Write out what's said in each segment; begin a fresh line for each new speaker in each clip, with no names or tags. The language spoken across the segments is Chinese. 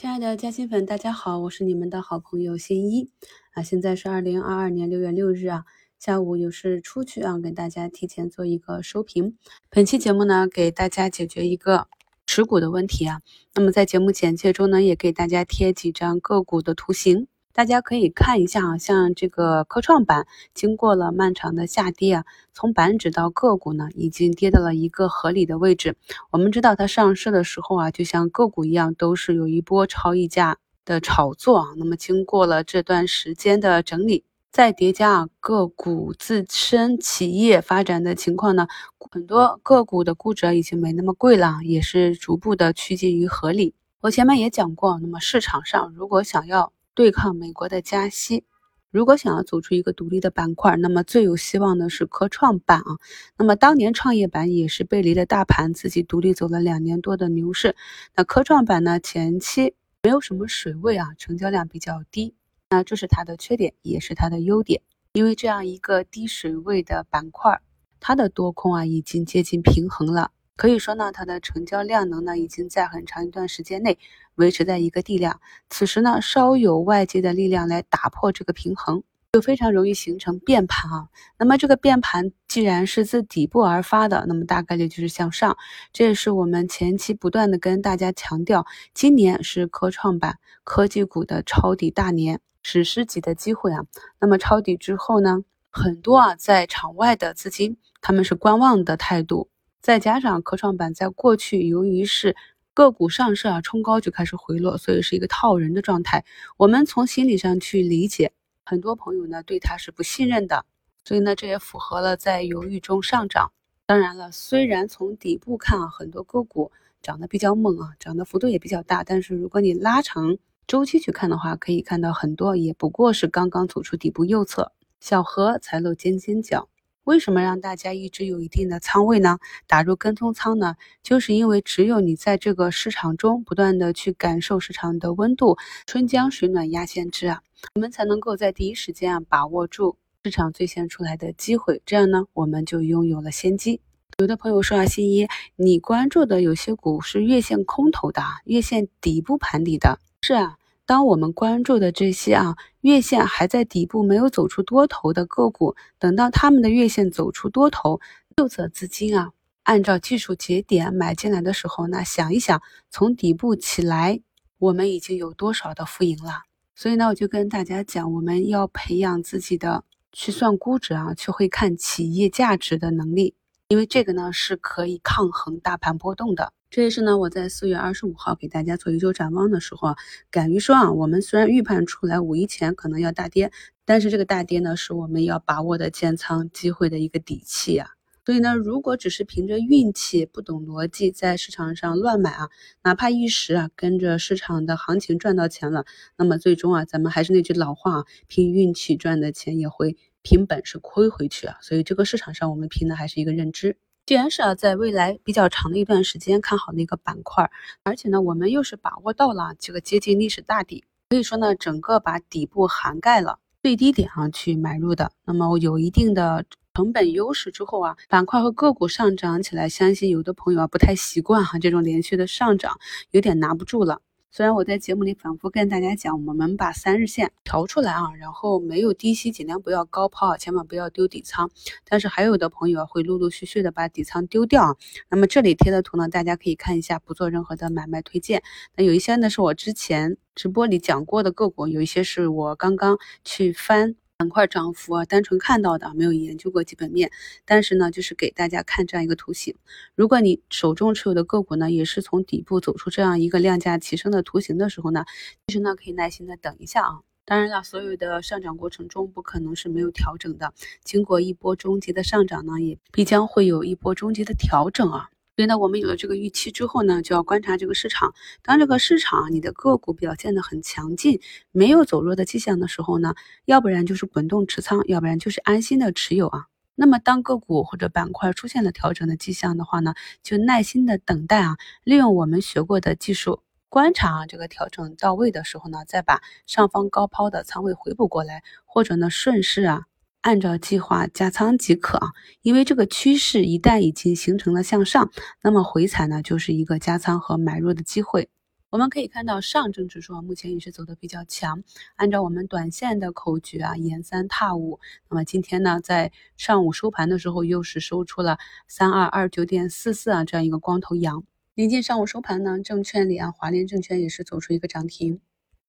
亲爱的嘉兴粉，大家好，我是你们的好朋友新一啊。现在是二零二二年六月六日啊，下午有事出去啊，给大家提前做一个收评。本期节目呢，给大家解决一个持股的问题啊。那么在节目简介中呢，也给大家贴几张个股的图形。大家可以看一下啊，像这个科创板经过了漫长的下跌啊，从板指到个股呢，已经跌到了一个合理的位置。我们知道它上市的时候啊，就像个股一样，都是有一波超溢价的炒作啊。那么经过了这段时间的整理，再叠加啊个股自身企业发展的情况呢，很多个股的估值已经没那么贵了，也是逐步的趋近于合理。我前面也讲过，那么市场上如果想要对抗美国的加息，如果想要走出一个独立的板块，那么最有希望的是科创板啊。那么当年创业板也是背离了大盘，自己独立走了两年多的牛市。那科创板呢，前期没有什么水位啊，成交量比较低。那这是它的缺点，也是它的优点。因为这样一个低水位的板块，它的多空啊已经接近平衡了。可以说呢，它的成交量能呢，已经在很长一段时间内维持在一个地量。此时呢，稍有外界的力量来打破这个平衡，就非常容易形成变盘啊。那么这个变盘既然是自底部而发的，那么大概率就是向上。这也是我们前期不断的跟大家强调，今年是科创板科技股的抄底大年，史诗级的机会啊。那么抄底之后呢，很多啊在场外的资金他们是观望的态度。再加上科创板在过去由于是个股上市啊冲高就开始回落，所以是一个套人的状态。我们从心理上去理解，很多朋友呢对它是不信任的，所以呢这也符合了在犹豫中上涨。当然了，虽然从底部看啊，很多个股涨得比较猛啊，涨的幅度也比较大，但是如果你拉长周期去看的话，可以看到很多也不过是刚刚走出底部右侧，小荷才露尖尖角。为什么让大家一直有一定的仓位呢？打入跟踪仓呢？就是因为只有你在这个市场中不断的去感受市场的温度，春江水暖鸭先知啊，我们才能够在第一时间啊把握住市场最先出来的机会，这样呢我们就拥有了先机。有的朋友说啊，新一，你关注的有些股是月线空头的，月线底部盘底的，是啊。当我们关注的这些啊月线还在底部没有走出多头的个股，等到他们的月线走出多头，右侧资金啊按照技术节点买进来的时候，那想一想从底部起来，我们已经有多少的浮盈了？所以呢，我就跟大家讲，我们要培养自己的去算估值啊，去会看企业价值的能力，因为这个呢是可以抗衡大盘波动的。这也是呢，我在四月二十五号给大家做一周展望的时候啊，敢于说啊，我们虽然预判出来五一前可能要大跌，但是这个大跌呢，是我们要把握的建仓机会的一个底气啊。所以呢，如果只是凭着运气，不懂逻辑，在市场上乱买啊，哪怕一时啊跟着市场的行情赚到钱了，那么最终啊，咱们还是那句老话啊，凭运气赚的钱也会凭本事亏回去啊。所以这个市场上，我们凭的还是一个认知。既然是啊，在未来比较长的一段时间看好的一个板块，而且呢，我们又是把握到了这个接近历史大底，可以说呢，整个把底部涵盖了最低点啊去买入的，那么有一定的成本优势之后啊，板块和个股上涨起来，相信有的朋友啊不太习惯哈，这种连续的上涨有点拿不住了。虽然我在节目里反复跟大家讲，我们把三日线调出来啊，然后没有低吸，尽量不要高抛，千万不要丢底仓。但是还有的朋友会陆陆续续的把底仓丢掉啊。那么这里贴的图呢，大家可以看一下，不做任何的买卖推荐。那有一些呢是我之前直播里讲过的个股，有一些是我刚刚去翻。板块涨幅啊，单纯看到的，没有研究过基本面。但是呢，就是给大家看这样一个图形。如果你手中持有的个股呢，也是从底部走出这样一个量价齐升的图形的时候呢，其实呢，可以耐心的等一下啊。当然了，所有的上涨过程中不可能是没有调整的。经过一波中级的上涨呢，也必将会有一波中级的调整啊。所以呢，我们有了这个预期之后呢，就要观察这个市场。当这个市场你的个股表现的很强劲，没有走弱的迹象的时候呢，要不然就是滚动持仓，要不然就是安心的持有啊。那么当个股或者板块出现了调整的迹象的话呢，就耐心的等待啊，利用我们学过的技术观察啊，这个调整到位的时候呢，再把上方高抛的仓位回补过来，或者呢顺势啊。按照计划加仓即可啊，因为这个趋势一旦已经形成了向上，那么回踩呢就是一个加仓和买入的机会。我们可以看到上证指数啊，目前也是走的比较强。按照我们短线的口诀啊，沿三踏五。那么今天呢，在上午收盘的时候，又是收出了三二二九点四四啊这样一个光头阳。临近上午收盘呢，证券里啊，华联证券也是走出一个涨停。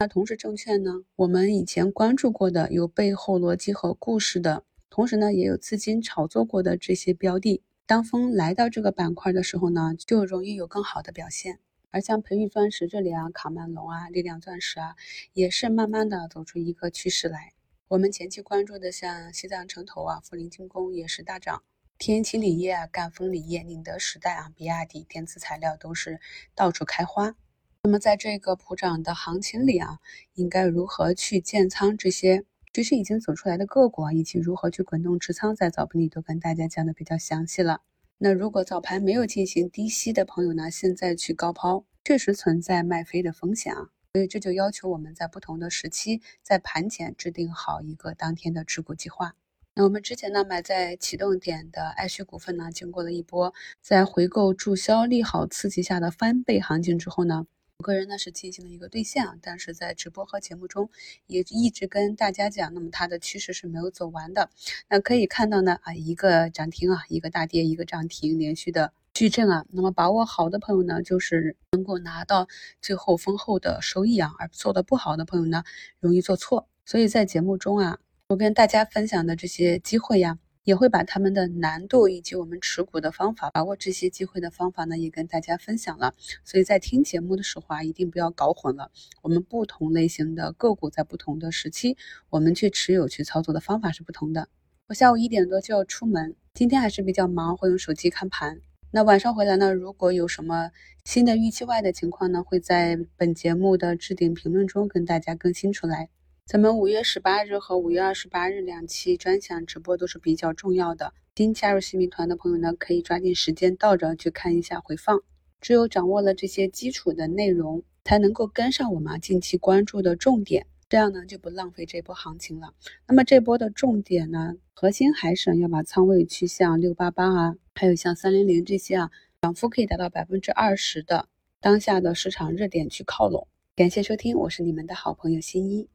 那同时证券呢，我们以前关注过的有背后逻辑和故事的，同时呢，也有资金炒作过的这些标的，当风来到这个板块的时候呢，就容易有更好的表现。而像培育钻石这里啊，卡曼龙啊，力量钻石啊，也是慢慢的走出一个趋势来。我们前期关注的像西藏城投啊，富临精工也是大涨，天齐锂业啊，赣锋锂业、宁德时代啊，比亚迪电子材料都是到处开花。那么在这个普涨的行情里啊，应该如何去建仓这些其实已经走出来的个股啊，以及如何去滚动持仓，在早盘里都跟大家讲的比较详细了。那如果早盘没有进行低吸的朋友呢，现在去高抛，确实存在卖飞的风险啊。所以这就要求我们在不同的时期，在盘前制定好一个当天的持股计划。那我们之前呢买在启动点的爱旭股份呢，经过了一波在回购注销利好刺激下的翻倍行情之后呢。我个人呢是进行了一个兑现啊，但是在直播和节目中也一直跟大家讲，那么它的趋势是没有走完的。那可以看到呢啊，一个涨停啊，一个大跌，一个涨停，连续的矩阵啊。那么把握好的朋友呢，就是能够拿到最后丰厚的收益啊，而做的不好的朋友呢，容易做错。所以在节目中啊，我跟大家分享的这些机会呀。也会把他们的难度以及我们持股的方法，把握这些机会的方法呢，也跟大家分享了。所以在听节目的时候啊，一定不要搞混了。我们不同类型的个股在不同的时期，我们去持有、去操作的方法是不同的。我下午一点多就要出门，今天还是比较忙，会用手机看盘。那晚上回来呢，如果有什么新的预期外的情况呢，会在本节目的置顶评论中跟大家更新出来。咱们五月十八日和五月二十八日两期专享直播都是比较重要的。新加入新民团的朋友呢，可以抓紧时间倒着去看一下回放。只有掌握了这些基础的内容，才能够跟上我们近期关注的重点，这样呢就不浪费这波行情了。那么这波的重点呢，核心还是要把仓位去向六八八啊，还有像三零零这些啊，涨幅可以达到百分之二十的当下的市场热点去靠拢。感谢收听，我是你们的好朋友新一。